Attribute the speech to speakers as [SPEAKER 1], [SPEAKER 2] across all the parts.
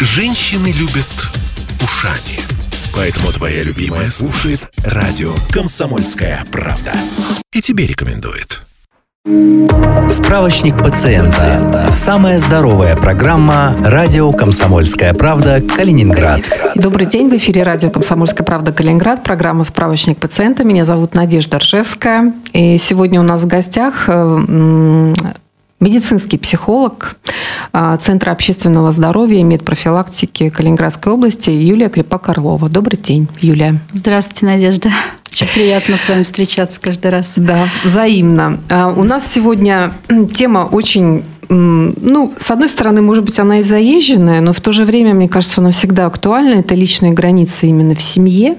[SPEAKER 1] Женщины любят ушами. Поэтому твоя любимая слушает радио «Комсомольская правда». И тебе рекомендует.
[SPEAKER 2] Справочник пациента. Самая здоровая программа «Радио Комсомольская правда. Калининград».
[SPEAKER 3] Добрый день, в эфире радио «Комсомольская правда. Калининград», программа «Справочник пациента». Меня зовут Надежда Ржевская. И сегодня у нас в гостях э, медицинский психолог э, Центра общественного здоровья и медпрофилактики Калининградской области Юлия Крепак-Орлова. Добрый день, Юлия.
[SPEAKER 4] Здравствуйте, Надежда. Очень приятно с вами встречаться каждый раз.
[SPEAKER 3] Да, взаимно. А, у нас сегодня тема очень ну, с одной стороны, может быть, она и заезженная, но в то же время, мне кажется, она всегда актуальна. Это личные границы именно в семье.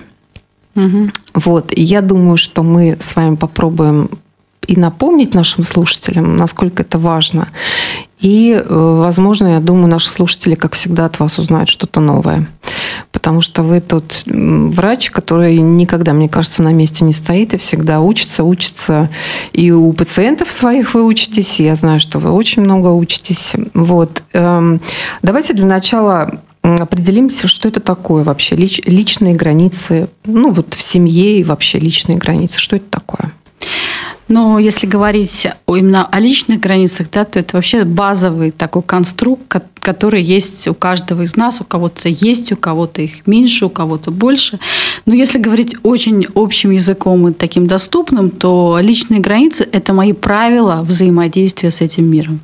[SPEAKER 3] Угу. Вот. И я думаю, что мы с вами попробуем и напомнить нашим слушателям, насколько это важно. И, э, возможно, я думаю, наши слушатели, как всегда, от вас узнают что-то новое. Потому что вы тот врач, который никогда, мне кажется, на месте не стоит и всегда учится, учится. И у пациентов своих вы учитесь, я знаю, что вы очень много учитесь. Вот. Эм, давайте для начала определимся, что это такое вообще, личные границы, ну вот в семье и вообще личные границы, что это такое?
[SPEAKER 4] Но если говорить именно о личных границах, да, то это вообще базовый такой конструкт, который есть у каждого из нас. У кого-то есть, у кого-то их меньше, у кого-то больше. Но если говорить очень общим языком и таким доступным, то личные границы – это мои правила взаимодействия с этим миром.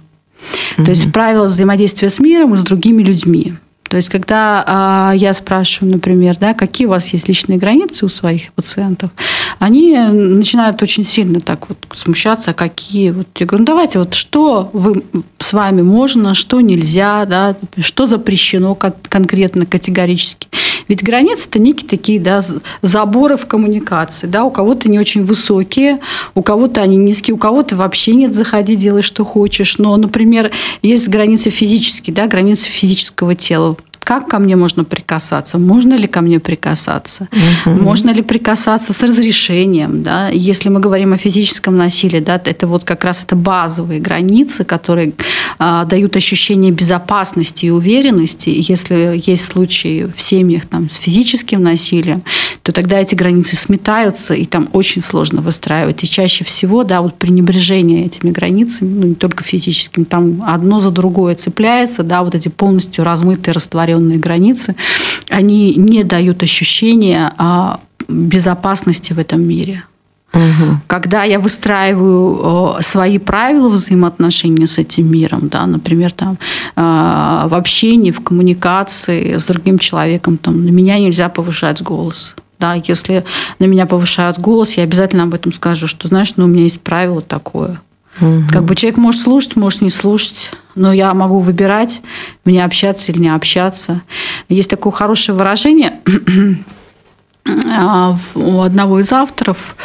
[SPEAKER 4] Mm-hmm. То есть правила взаимодействия с миром и с другими людьми. То есть, когда а, я спрашиваю, например, да, какие у вас есть личные границы у своих пациентов, они начинают очень сильно так вот смущаться, какие. Вот я говорю, ну давайте, вот что вы с вами можно, что нельзя, да, что запрещено конкретно, категорически. Ведь границы это некие такие да, заборы в коммуникации. Да? У кого-то не очень высокие, у кого-то они низкие, у кого-то вообще нет, заходи, делай, что хочешь. Но, например, есть границы физические, да, границы физического тела как ко мне можно прикасаться, можно ли ко мне прикасаться, угу. можно ли прикасаться с разрешением, да, если мы говорим о физическом насилии, да, это вот как раз это базовые границы, которые а, дают ощущение безопасности и уверенности. Если есть случаи в семьях там с физическим насилием, то тогда эти границы сметаются и там очень сложно выстраивать. И чаще всего, да, вот пренебрежение этими границами, ну не только физическим, там одно за другое цепляется, да, вот эти полностью размытые, растворенные растворенные границы, они не дают ощущения безопасности в этом мире. Угу. Когда я выстраиваю свои правила взаимоотношений с этим миром, да, например, там, в общении, в коммуникации с другим человеком, там, на меня нельзя повышать голос. Да, если на меня повышают голос, я обязательно об этом скажу, что, знаешь, ну, у меня есть правило такое. Угу. Как бы человек может слушать, может не слушать, но я могу выбирать, мне общаться или не общаться. Есть такое хорошее выражение а, у одного из авторов,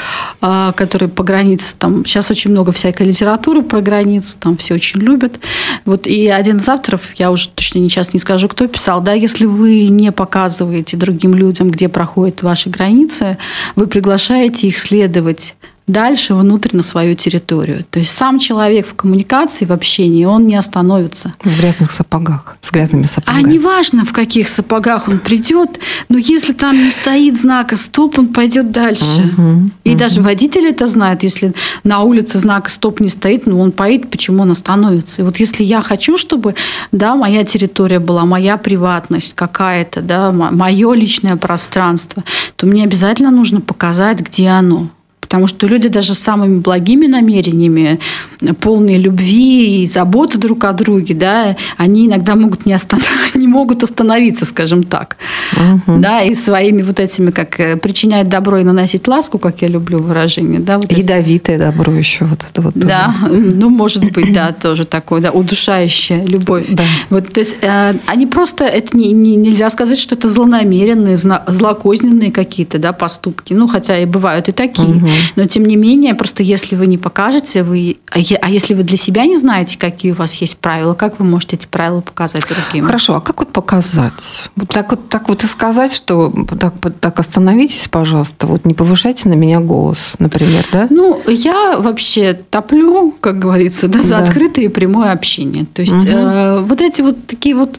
[SPEAKER 4] а, который по границе, там сейчас очень много всякой литературы про границы, там все очень любят. Вот и один из авторов, я уже точно сейчас не скажу, кто писал, да, если вы не показываете другим людям, где проходят ваши границы, вы приглашаете их следовать дальше внутрь на свою территорию. То есть сам человек в коммуникации, в общении, он не остановится.
[SPEAKER 3] В грязных сапогах, с грязными сапогами.
[SPEAKER 4] А неважно, в каких сапогах он придет, но если там не стоит знака «стоп», он пойдет дальше. Угу, И угу. даже водитель это знает. Если на улице знака «стоп» не стоит, ну, он поедет, почему он остановится. И вот если я хочу, чтобы да, моя территория была, моя приватность какая-то, да, мое личное пространство, то мне обязательно нужно показать, где оно. Потому что люди даже с самыми благими намерениями, полные любви и заботы друг о друге, да, они иногда могут не, останов... не могут остановиться, скажем так. Угу. Да, и своими вот этими, как э, причинять добро и наносить ласку, как я люблю выражение. Да, вот
[SPEAKER 3] Ядовитое эти... добро еще вот это вот.
[SPEAKER 4] Да, ну, может быть, да, тоже такое, да, удушающая любовь. Да. Вот, то есть э, они просто, это не, не, нельзя сказать, что это злонамеренные, злокозненные какие-то да, поступки. Ну, хотя и бывают и такие. Угу. Но тем не менее, просто если вы не покажете, вы, а, а если вы для себя не знаете, какие у вас есть правила, как вы можете эти правила показать другим?
[SPEAKER 3] Хорошо, а как вот показать? Вот так вот, так вот и сказать, что так, так остановитесь, пожалуйста, вот не повышайте на меня голос, например, да?
[SPEAKER 4] Ну, я вообще топлю, как говорится, да, за да. открытое и прямое общение. То есть угу. э, вот эти вот такие вот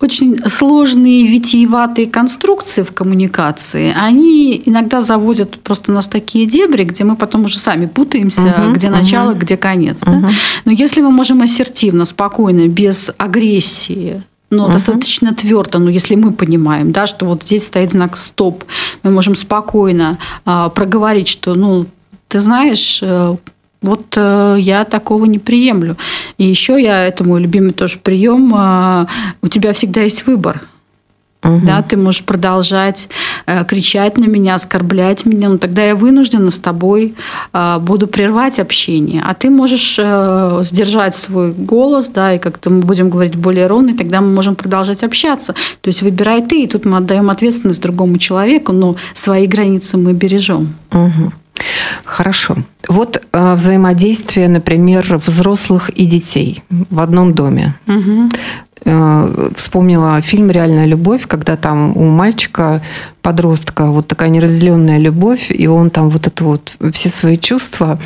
[SPEAKER 4] очень сложные витиеватые конструкции в коммуникации, они иногда заводят просто нас такие дебри, где мы потом уже сами путаемся, угу, где начало, угу. где конец. Угу. Да? Но если мы можем ассертивно, спокойно, без агрессии, но угу. достаточно твердо, но если мы понимаем, да, что вот здесь стоит знак стоп, мы можем спокойно а, проговорить, что, ну, ты знаешь, э, вот э, я такого не приемлю. И еще я, это мой любимый тоже прием, э, у тебя всегда есть выбор. Угу. Да, ты можешь продолжать э, кричать на меня, оскорблять меня, но тогда я вынуждена с тобой э, буду прервать общение. А ты можешь э, сдержать свой голос, да, и как-то мы будем говорить более ровно, и тогда мы можем продолжать общаться. То есть выбирай ты, и тут мы отдаем ответственность другому человеку, но свои границы мы бережем.
[SPEAKER 3] Угу. Хорошо. Вот э, взаимодействие, например, взрослых и детей в одном доме. Угу. Э, вспомнила фильм «Реальная любовь», когда там у мальчика, подростка, вот такая неразделенная любовь, и он там вот это вот все свои чувства,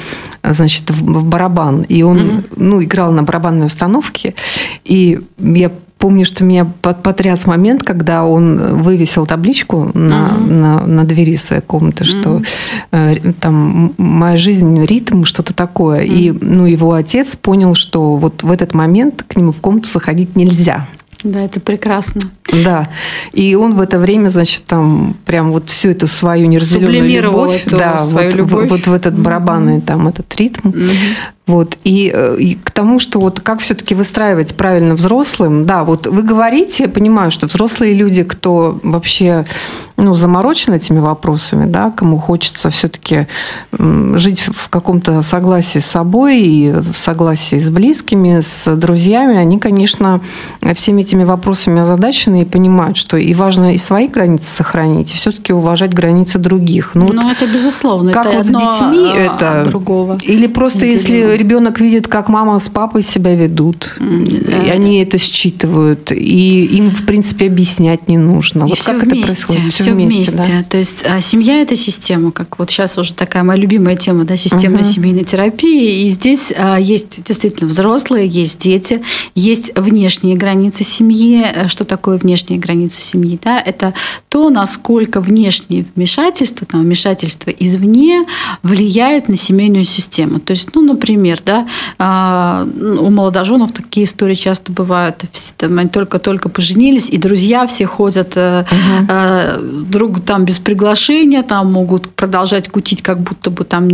[SPEAKER 3] значит, в, барабан. И он, угу. ну, играл на барабанной установке. И я помню, что меня потряс момент, когда он вывесил табличку на, uh-huh. на, на двери своей комнаты, что э, там моя жизнь, ритм, что-то такое. Uh-huh. И ну, его отец понял, что вот в этот момент к нему в комнату заходить нельзя.
[SPEAKER 4] Да, это прекрасно.
[SPEAKER 3] Да. И он в это время, значит, там прям вот всю эту свою неразделенную любовь,
[SPEAKER 4] эту
[SPEAKER 3] да,
[SPEAKER 4] свою
[SPEAKER 3] вот,
[SPEAKER 4] любовь.
[SPEAKER 3] Вот, вот в этот барабанный там этот ритм. Угу. Вот. И, э, и к тому, что вот как все-таки выстраивать правильно взрослым, да, вот вы говорите, я понимаю, что взрослые люди, кто вообще ну, заморочен этими вопросами, да, кому хочется все-таки жить в каком-то согласии с собой и в согласии с близкими, с друзьями, они, конечно, всеми этими вопросами озадачены и понимают, что и важно и свои границы сохранить, и все-таки уважать границы других.
[SPEAKER 4] Ну, вот это безусловно.
[SPEAKER 3] Как
[SPEAKER 4] это
[SPEAKER 3] вот с детьми это?
[SPEAKER 4] Другого.
[SPEAKER 3] Или просто если ребенок видит, как мама с папой себя ведут, и они это считывают, и им, в принципе, объяснять не нужно.
[SPEAKER 4] И вот как вместе, это происходит? Все, все вместе. вместе. Да? То есть а, семья – это система, как вот сейчас уже такая моя любимая тема, да, системная угу. семейной терапии. И здесь а, есть действительно взрослые, есть дети, есть внешние границы семьи. Что такое внешние границы семьи? Да? Это то, насколько внешние вмешательства, там, вмешательства извне влияют на семейную систему. То есть, ну, например, да, а, у молодоженов такие истории часто бывают. Они только-только поженились, и друзья все ходят угу. друг там без приглашения, там могут продолжать кутить, как будто бы там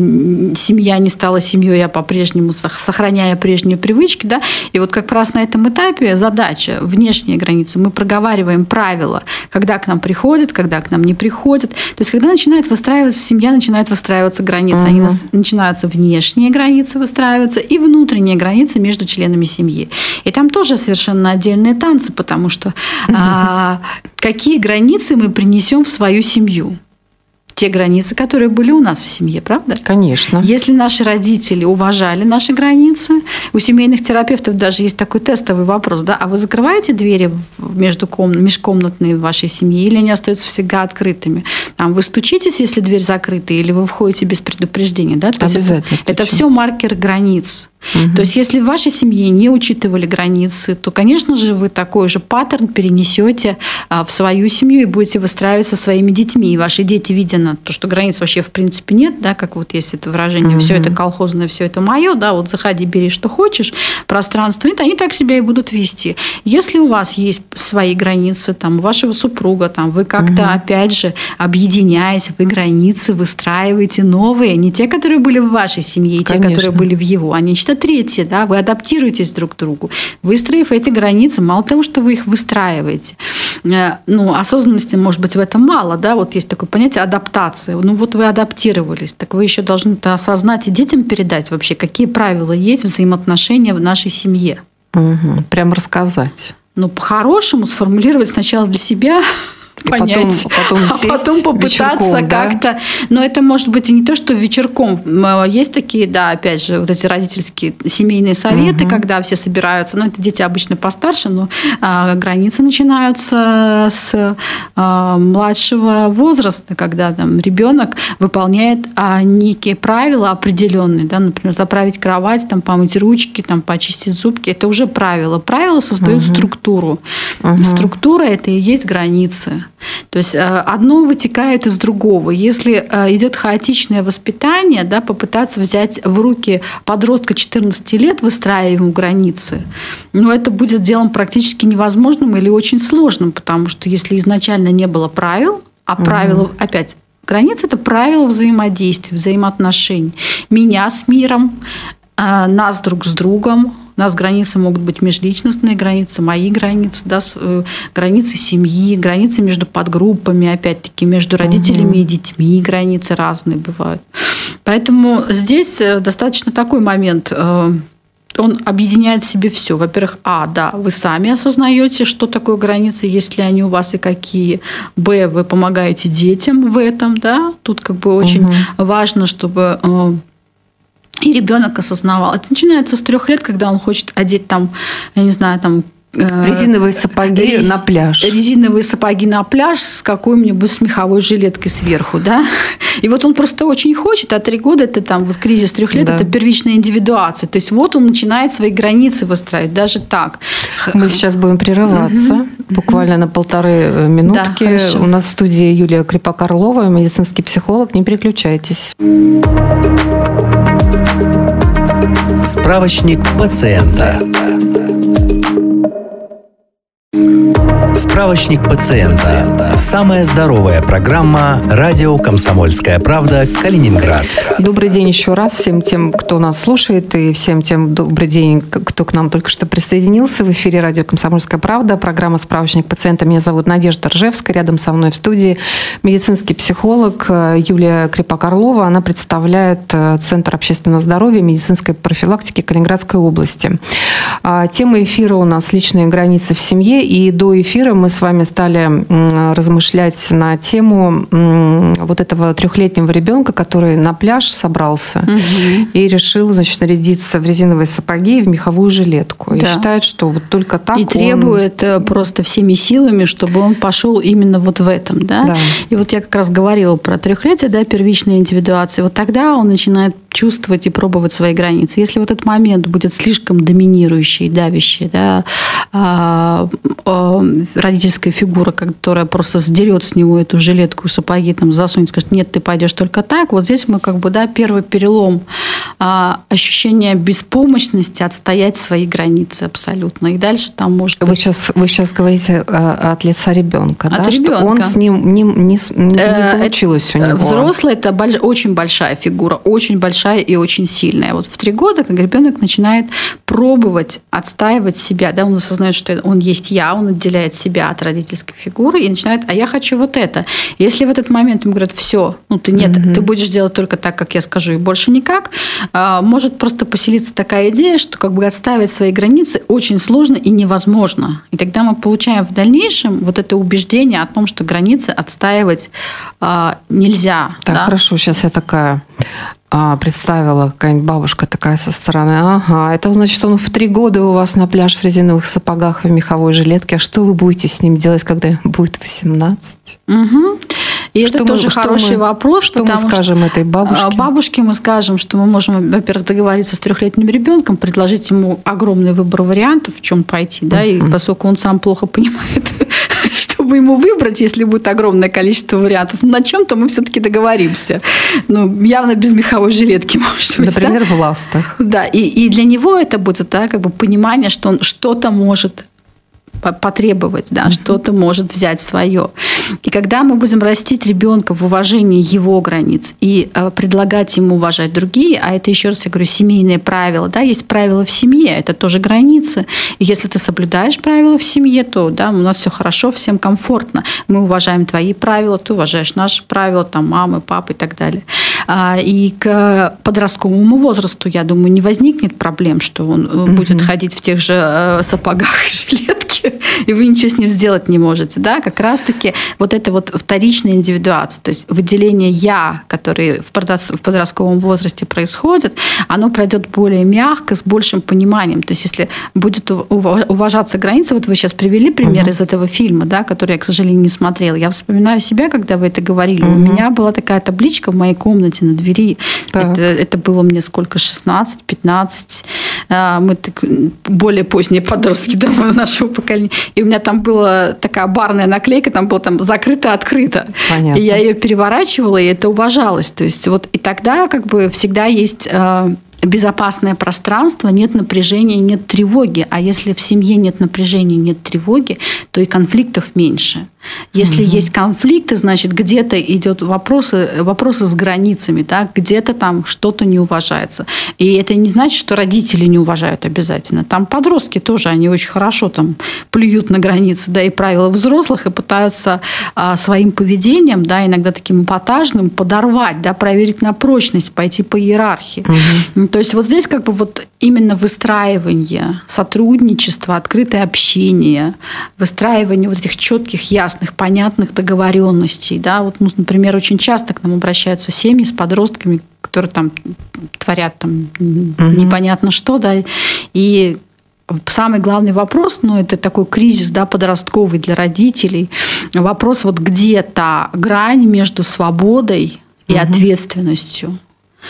[SPEAKER 4] семья не стала семьей, а по-прежнему сохраняя прежние привычки. Да? И вот как раз на этом этапе задача, внешние границы, мы проговариваем правила, когда к нам приходят, когда к нам не приходят. То есть, когда начинает выстраиваться семья, начинает выстраиваться границы. Угу. Они начинаются внешние границы выстраиваться и внутренние границы между членами семьи. И там тоже совершенно отдельные танцы, потому что а, какие границы мы принесем в свою семью те границы, которые были у нас в семье, правда?
[SPEAKER 3] Конечно.
[SPEAKER 4] Если наши родители уважали наши границы, у семейных терапевтов даже есть такой тестовый вопрос, да, а вы закрываете двери между ком... межкомнатные в вашей семье или они остаются всегда открытыми? Там, вы стучитесь, если дверь закрыта, или вы входите без предупреждения, да?
[SPEAKER 3] То Обязательно.
[SPEAKER 4] Это, это все маркер границ. Угу. То есть, если в вашей семье не учитывали границы, то, конечно же, вы такой же паттерн перенесете а, в свою семью и будете выстраивать со своими детьми. И ваши дети, видя на то, что границ вообще в принципе нет, да, как вот есть это выражение, угу. все это колхозное, все это мое, да, вот заходи, бери, что хочешь, пространство нет, они так себя и будут вести. Если у вас есть свои границы, там, у вашего супруга, там, вы как-то, угу. опять же, объединяясь, вы границы выстраиваете новые, не те, которые были в вашей семье, и те, которые были в его, а нечто третье, да, вы адаптируетесь друг к другу. Выстроив эти границы, мало того, что вы их выстраиваете, э, ну, осознанности, может быть, в этом мало, да, вот есть такое понятие адаптации. Ну, вот вы адаптировались, так вы еще должны это осознать и детям передать вообще, какие правила есть взаимоотношения в нашей семье.
[SPEAKER 3] Угу. Прям рассказать.
[SPEAKER 4] Ну, по-хорошему сформулировать сначала для себя, понять,
[SPEAKER 3] потом, потом
[SPEAKER 4] а потом попытаться да? как-то. Но это может быть и не то, что вечерком. Э, есть такие, да, опять же, вот эти родительские семейные советы, угу. когда все собираются. Ну, это дети обычно постарше, но а, границы начинаются с а, младшего возраста, когда там ребенок выполняет а, некие правила определенные, да, например, заправить кровать, там, помыть ручки, там, почистить зубки. Это уже правила. Правила создают угу. структуру. Угу. Структура это и есть границы. То есть э, одно вытекает из другого. Если э, идет хаотичное воспитание, да, попытаться взять в руки подростка 14 лет, выстраивая ему границы, ну, это будет делом практически невозможным или очень сложным, потому что если изначально не было правил, а правила, угу. опять, Границы – это правила взаимодействия, взаимоотношений. Меня с миром, э, нас друг с другом, у нас границы могут быть межличностные границы, мои границы, да, э, границы семьи, границы между подгруппами, опять-таки, между родителями угу. и детьми границы разные бывают. Поэтому здесь э, достаточно такой момент э, он объединяет в себе все. Во-первых, а, да, вы сами осознаете, что такое границы, есть ли они у вас и какие. Б, вы помогаете детям в этом, да. Тут как бы очень угу. важно, чтобы и ребенок осознавал. Это начинается с трех лет, когда он хочет одеть там, я не знаю, там
[SPEAKER 3] э, Резиновые сапоги Рез... на пляж.
[SPEAKER 4] Резиновые сапоги на пляж с какой-нибудь смеховой жилеткой сверху, да. И вот он просто очень хочет, а три года это там вот кризис трех лет, да. это первичная индивидуация. То есть вот он начинает свои границы выстраивать, даже так.
[SPEAKER 3] Мы сейчас будем прерываться угу. буквально на полторы э, минутки. Да, У нас в студии Юлия Крипак-Орлова, медицинский психолог. Не переключайтесь.
[SPEAKER 2] Справочник пациента. Справочник пациента. Самая здоровая программа «Радио Комсомольская правда. Калининград».
[SPEAKER 3] Добрый день еще раз всем тем, кто нас слушает, и всем тем добрый день, кто к нам только что присоединился. В эфире «Радио Комсомольская правда», программа «Справочник пациента». Меня зовут Надежда Ржевская. Рядом со мной в студии медицинский психолог Юлия Крепак-Орлова. Она представляет э, Центр общественного здоровья и медицинской профилактики Калининградской области. А, тема эфира у нас «Личные границы в семье». И до эфира эфира мы с вами стали размышлять на тему вот этого трехлетнего ребенка, который на пляж собрался угу. и решил, значит, нарядиться в резиновые сапоги и в меховую жилетку. Да. И считает, что вот только так
[SPEAKER 4] И он... требует э, просто всеми силами, чтобы он пошел именно вот в этом, да? да. И вот я как раз говорила про трехлетие, да, первичная индивидуация. Вот тогда он начинает чувствовать и пробовать свои границы. Если вот этот момент будет слишком доминирующий, давящий, да, а, а, родительская фигура, которая просто сдерет с него эту жилетку, сапоги, там, засунет, скажет, нет, ты пойдешь только так. Вот здесь мы как бы, да, первый перелом а, ощущение беспомощности отстоять свои границы абсолютно. И дальше там может
[SPEAKER 3] вы быть... Сейчас, вы сейчас говорите а, от лица ребенка,
[SPEAKER 4] от
[SPEAKER 3] да?
[SPEAKER 4] Ребенка.
[SPEAKER 3] Что он с ним не, не, не э, получилось у него.
[SPEAKER 4] Взрослый – это больш... очень большая фигура, очень большая и очень сильная. Вот в три года, как ребенок начинает пробовать отстаивать себя, да, он осознает, что он есть я, он отделяет себя от родительской фигуры и начинает, а я хочу вот это. Если в этот момент ему говорят, все, ну ты нет, mm-hmm. ты будешь делать только так, как я скажу, и больше никак, а, может просто поселиться такая идея, что как бы отставить свои границы очень сложно и невозможно. И тогда мы получаем в дальнейшем вот это убеждение о том, что границы отстаивать а, нельзя.
[SPEAKER 3] Так, да? хорошо, сейчас я такая а, представила какая-нибудь бабушка такая со стороны. Ага, это значит, он в три года у вас на пляж в резиновых сапогах и меховой жилетке. А что вы будете с ним делать, когда будет 18?
[SPEAKER 4] Угу. И что это мы, тоже
[SPEAKER 3] что
[SPEAKER 4] хороший
[SPEAKER 3] мы,
[SPEAKER 4] вопрос.
[SPEAKER 3] Что мы скажем
[SPEAKER 4] что,
[SPEAKER 3] этой бабушке?
[SPEAKER 4] А, бабушке мы скажем, что мы можем, во-первых, договориться с трехлетним ребенком, предложить ему огромный выбор вариантов, в чем пойти, да, и поскольку он сам плохо понимает, чтобы ему выбрать, если будет огромное количество вариантов, на чем-то мы все-таки договоримся. Ну, явно без меховой жилетки, может быть.
[SPEAKER 3] Например,
[SPEAKER 4] да?
[SPEAKER 3] в ластах.
[SPEAKER 4] Да, и, и для него это будет да, как бы понимание, что он что-то может потребовать, да, mm-hmm. что-то может взять свое. И когда мы будем растить ребенка в уважении его границ и э, предлагать ему уважать другие, а это еще раз я говорю семейные правила, да, есть правила в семье, это тоже границы. И если ты соблюдаешь правила в семье, то да, у нас все хорошо, всем комфортно. Мы уважаем твои правила, ты уважаешь наши правила, там мамы, папы и так далее. А, и к подростковому возрасту, я думаю, не возникнет проблем, что он угу. будет ходить в тех же э, сапогах и жилетке, и вы ничего с ним сделать не можете. Да? Как раз-таки вот это вот вторичная индивидуация, то есть выделение «я», которое в подростковом возрасте происходит, оно пройдет более мягко, с большим пониманием. То есть если будет уважаться граница, вот вы сейчас привели пример угу. из этого фильма, да, который я, к сожалению, не смотрела. Я вспоминаю себя, когда вы это говорили. Угу. У меня была такая табличка в моей комнате на двери. Это, это было мне сколько? 16, 15. А, мы так, более поздние подростки да, нашего поколения. И у меня там была такая барная наклейка, там было там закрыто-открыто. И я ее переворачивала, и это уважалось. То есть вот и тогда как бы всегда есть а, безопасное пространство, нет напряжения, нет тревоги. А если в семье нет напряжения, нет тревоги, то и конфликтов меньше. Если угу. есть конфликты, значит, где-то идет вопросы, вопросы с границами, да, где-то там что-то не уважается. И это не значит, что родители не уважают обязательно. Там подростки тоже, они очень хорошо там плюют на границы, да, и правила взрослых, и пытаются а, своим поведением, да, иногда таким эпатажным, подорвать, да, проверить на прочность, пойти по иерархии. Угу. То есть вот здесь как бы вот именно выстраивание сотрудничества, открытое общение, выстраивание вот этих четких, ясных ясных, понятных договоренностей. Да? Вот, ну, например, очень часто к нам обращаются семьи с подростками, которые там творят там угу. непонятно что, да, и самый главный вопрос, ну, это такой кризис, да, подростковый для родителей. Вопрос вот где та грань между свободой и угу. ответственностью.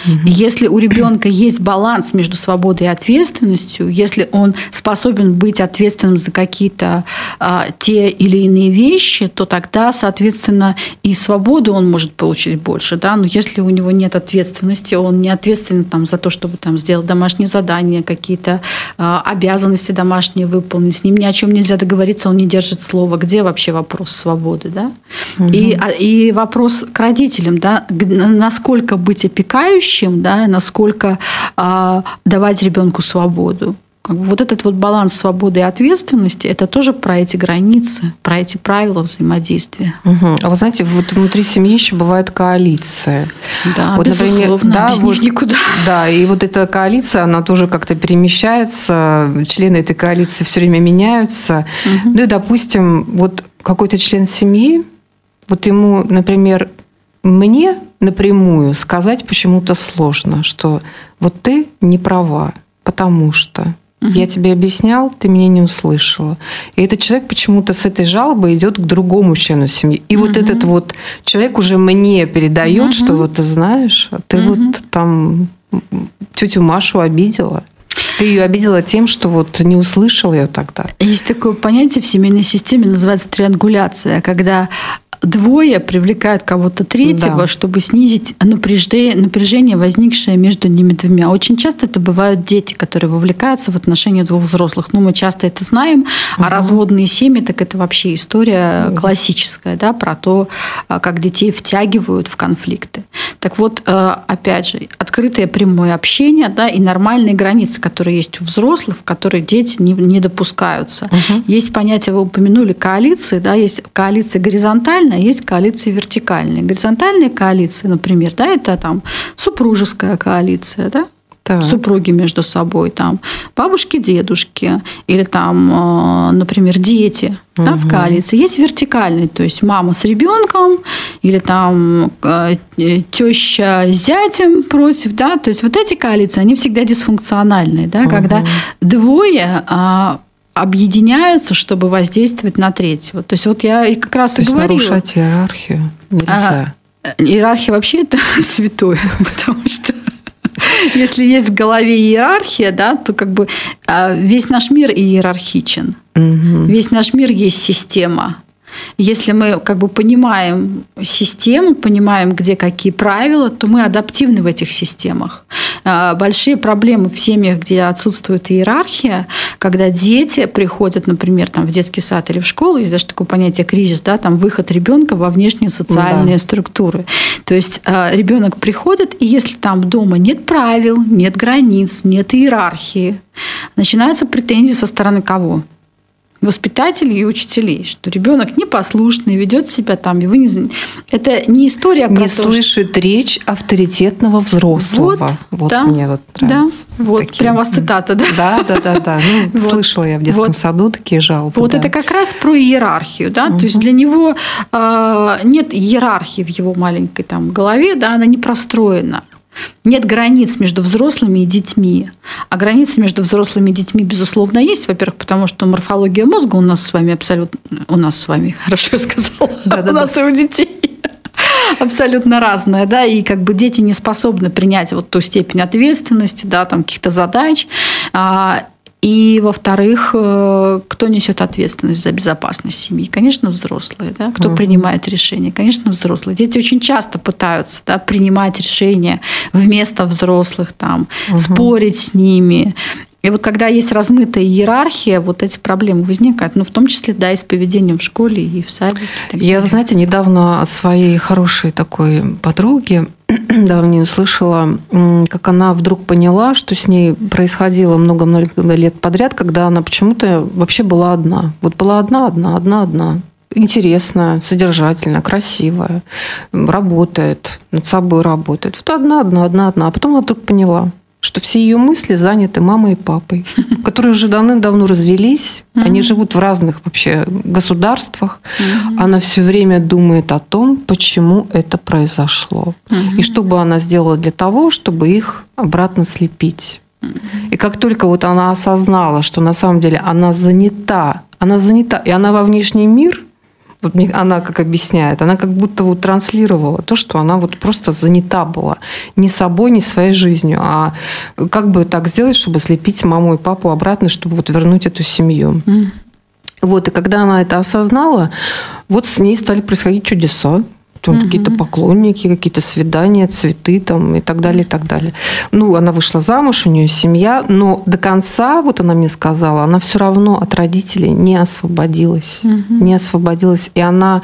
[SPEAKER 4] Угу. Если у ребенка есть баланс между свободой и ответственностью, если он способен быть ответственным за какие-то а, те или иные вещи, то тогда, соответственно, и свободу он может получить больше. Да? Но если у него нет ответственности, он не ответственен там, за то, чтобы там, сделать домашние задания, какие-то а, обязанности домашние выполнить, с ним ни о чем нельзя договориться, он не держит слова. Где вообще вопрос свободы? Да? Угу. И, а, и вопрос к родителям, да? насколько быть опекающим, будущем, да, насколько а, давать ребенку свободу. Вот этот вот баланс свободы и ответственности, это тоже про эти границы, про эти правила взаимодействия.
[SPEAKER 3] Угу. А вы знаете, вот внутри семьи еще бывает коалиция.
[SPEAKER 4] Да, вот, безусловно, например, да, без вот, них никуда.
[SPEAKER 3] Да, и вот эта коалиция, она тоже как-то перемещается, члены этой коалиции все время меняются. Угу. Ну и, допустим, вот какой-то член семьи, вот ему, например, мне напрямую сказать почему-то сложно, что вот ты не права, потому что угу. я тебе объяснял, ты меня не услышала. И этот человек почему-то с этой жалобой идет к другому члену семьи. И угу. вот этот вот человек уже мне передает, угу. что вот ты знаешь, ты угу. вот там тетю Машу обидела. Ты ее обидела тем, что вот не услышал ее тогда.
[SPEAKER 4] Есть такое понятие в семейной системе, называется триангуляция, когда двое привлекают кого-то третьего, да. чтобы снизить напряжение, напряжение, возникшее между ними двумя. Очень часто это бывают дети, которые вовлекаются в отношения двух взрослых. Ну, мы часто это знаем. Угу. А разводные семьи, так это вообще история угу. классическая, да, про то, а, как детей втягивают в конфликты. Так вот, э, опять же, открытое прямое общение, да, и нормальные границы, которые есть у взрослых, в которые дети не, не допускаются. Угу. Есть понятие, вы упомянули, коалиции, да, есть коалиции горизонтальные, горизонтальная, есть коалиции вертикальные. Горизонтальные коалиции, например, да, это там супружеская коалиция, да, так. супруги между собой, там бабушки, дедушки, или там, э, например, дети угу. да, в коалиции. Есть вертикальный, то есть мама с ребенком, или там э, теща с зятем против, да, то есть вот эти коалиции, они всегда дисфункциональные, да, угу. когда двое а, объединяются, чтобы воздействовать на третьего. То есть вот я и как раз
[SPEAKER 3] То
[SPEAKER 4] и есть говорила.
[SPEAKER 3] нарушать иерархию нельзя.
[SPEAKER 4] А, иерархия вообще это святое, потому что если есть в голове иерархия, да, то как бы а, весь наш мир иерархичен. Угу. Весь наш мир есть система. Если мы как бы понимаем систему, понимаем, где какие правила, то мы адаптивны в этих системах. А, большие проблемы в семьях, где отсутствует иерархия, когда дети приходят, например, там, в детский сад или в школу, есть даже такое понятие кризис, да, там выход ребенка во внешние социальные да. структуры. То есть а, ребенок приходит, и если там дома нет правил, нет границ, нет иерархии, начинаются претензии со стороны кого? Воспитателей и учителей, что ребенок непослушный, ведет себя там, его не... Это не история
[SPEAKER 3] про
[SPEAKER 4] не
[SPEAKER 3] то, слышит что... речь авторитетного взрослого.
[SPEAKER 4] Вот, вот да, мне вот нравится. Да, вот, такие. прям вас цитата, да?
[SPEAKER 3] Да, да, да, да. Ну, вот. Слышала я в детском вот. саду такие жалобы.
[SPEAKER 4] Вот да. это как раз про иерархию, да, угу. то есть для него э, нет иерархии в его маленькой там голове, да, она не простроена. Нет границ между взрослыми и детьми. А границы между взрослыми и детьми, безусловно, есть. Во-первых, потому что морфология мозга у нас с вами абсолютно... У нас с вами, хорошо сказала. Да, да, у нас и у детей абсолютно разная, да, и как бы дети не способны принять вот ту степень ответственности, да, там каких-то задач, а, и, во-вторых, э, кто несет ответственность за безопасность семьи? Конечно, взрослые. Да? Кто угу. принимает решения? Конечно, взрослые. Дети очень часто пытаются да, принимать решения вместо взрослых, там, угу. спорить с ними. И вот когда есть размытая иерархия, вот эти проблемы возникают. Ну, в том числе, да, и с поведением в школе, и в садике.
[SPEAKER 3] И Я, знаете, недавно от своей хорошей такой подруги давней услышала, как она вдруг поняла, что с ней происходило много-много лет подряд, когда она почему-то вообще была одна. Вот была одна, одна, одна, одна интересная, содержательная, красивая, работает, над собой работает. Вот одна, одна, одна, одна. А потом она вдруг поняла, что все ее мысли заняты мамой и папой, которые уже давным-давно развелись. Они живут в разных вообще государствах. Она все время думает о том, почему это произошло. И что бы она сделала для того, чтобы их обратно слепить. И как только вот она осознала, что на самом деле она занята, она занята, и она во внешний мир – вот она как объясняет, она как будто вот транслировала то, что она вот просто занята была. Не собой, не своей жизнью, а как бы так сделать, чтобы слепить маму и папу обратно, чтобы вот вернуть эту семью. Mm. Вот, и когда она это осознала, вот с ней стали происходить чудеса. Там угу. какие-то поклонники, какие-то свидания, цветы там и так далее, и так далее. Ну, она вышла замуж, у нее семья, но до конца, вот она мне сказала, она все равно от родителей не освободилась. Угу. Не освободилась. И она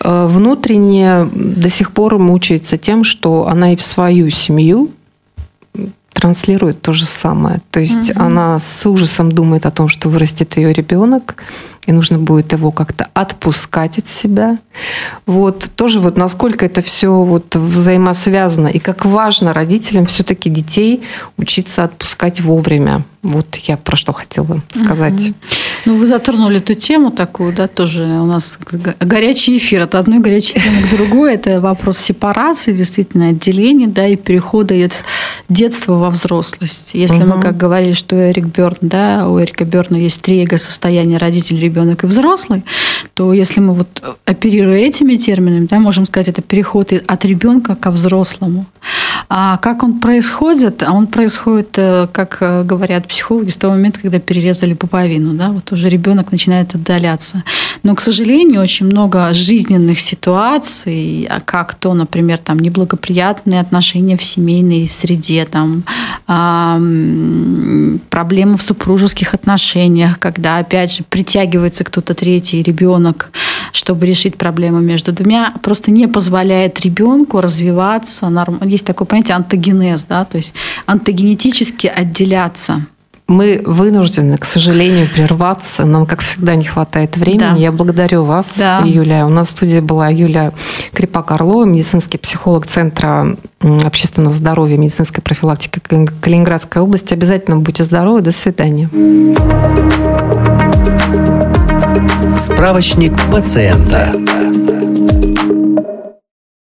[SPEAKER 3] э, внутренне до сих пор мучается тем, что она и в свою семью транслирует то же самое. То есть угу. она с ужасом думает о том, что вырастет ее ребенок, и нужно будет его как-то отпускать от себя. Вот тоже вот насколько это все вот взаимосвязано и как важно родителям все-таки детей учиться отпускать вовремя. Вот я про что хотела сказать. Угу.
[SPEAKER 4] Ну, вы затронули эту тему такую, да, тоже у нас горячий эфир от одной горячей темы к другой. Это вопрос сепарации, действительно, отделения, да, и перехода из детства во взрослость. Если угу. мы, как говорили, что Эрик Бёрн, да, у Эрика Бёрна есть три эго-состояния, родитель, ребенок и взрослый, то если мы вот оперируя этими терминами, да, можем сказать, это переход от ребенка ко взрослому. А как он происходит? А он происходит, э, как э, говорят психологи, с того момента, когда перерезали пуповину. Да? Вот уже ребенок начинает отдаляться. Но, к сожалению, очень много жизненных ситуаций, а как то, например, там, неблагоприятные отношения в семейной среде, там, проблемы в супружеских отношениях, когда, опять же, притягивается кто-то третий ребенок, чтобы решить проблему между двумя, просто не позволяет ребенку развиваться. Есть такое понятие антогенез, да, то есть антогенетически отделяться.
[SPEAKER 3] Мы вынуждены, к сожалению, прерваться. Нам, как всегда, не хватает времени. Да. Я благодарю вас, да. Юля. У нас в студии была Юля Крипак-Орлова, медицинский психолог Центра общественного здоровья, медицинской профилактики Калининградской области. Обязательно будьте здоровы. До свидания.
[SPEAKER 2] Справочник пациента.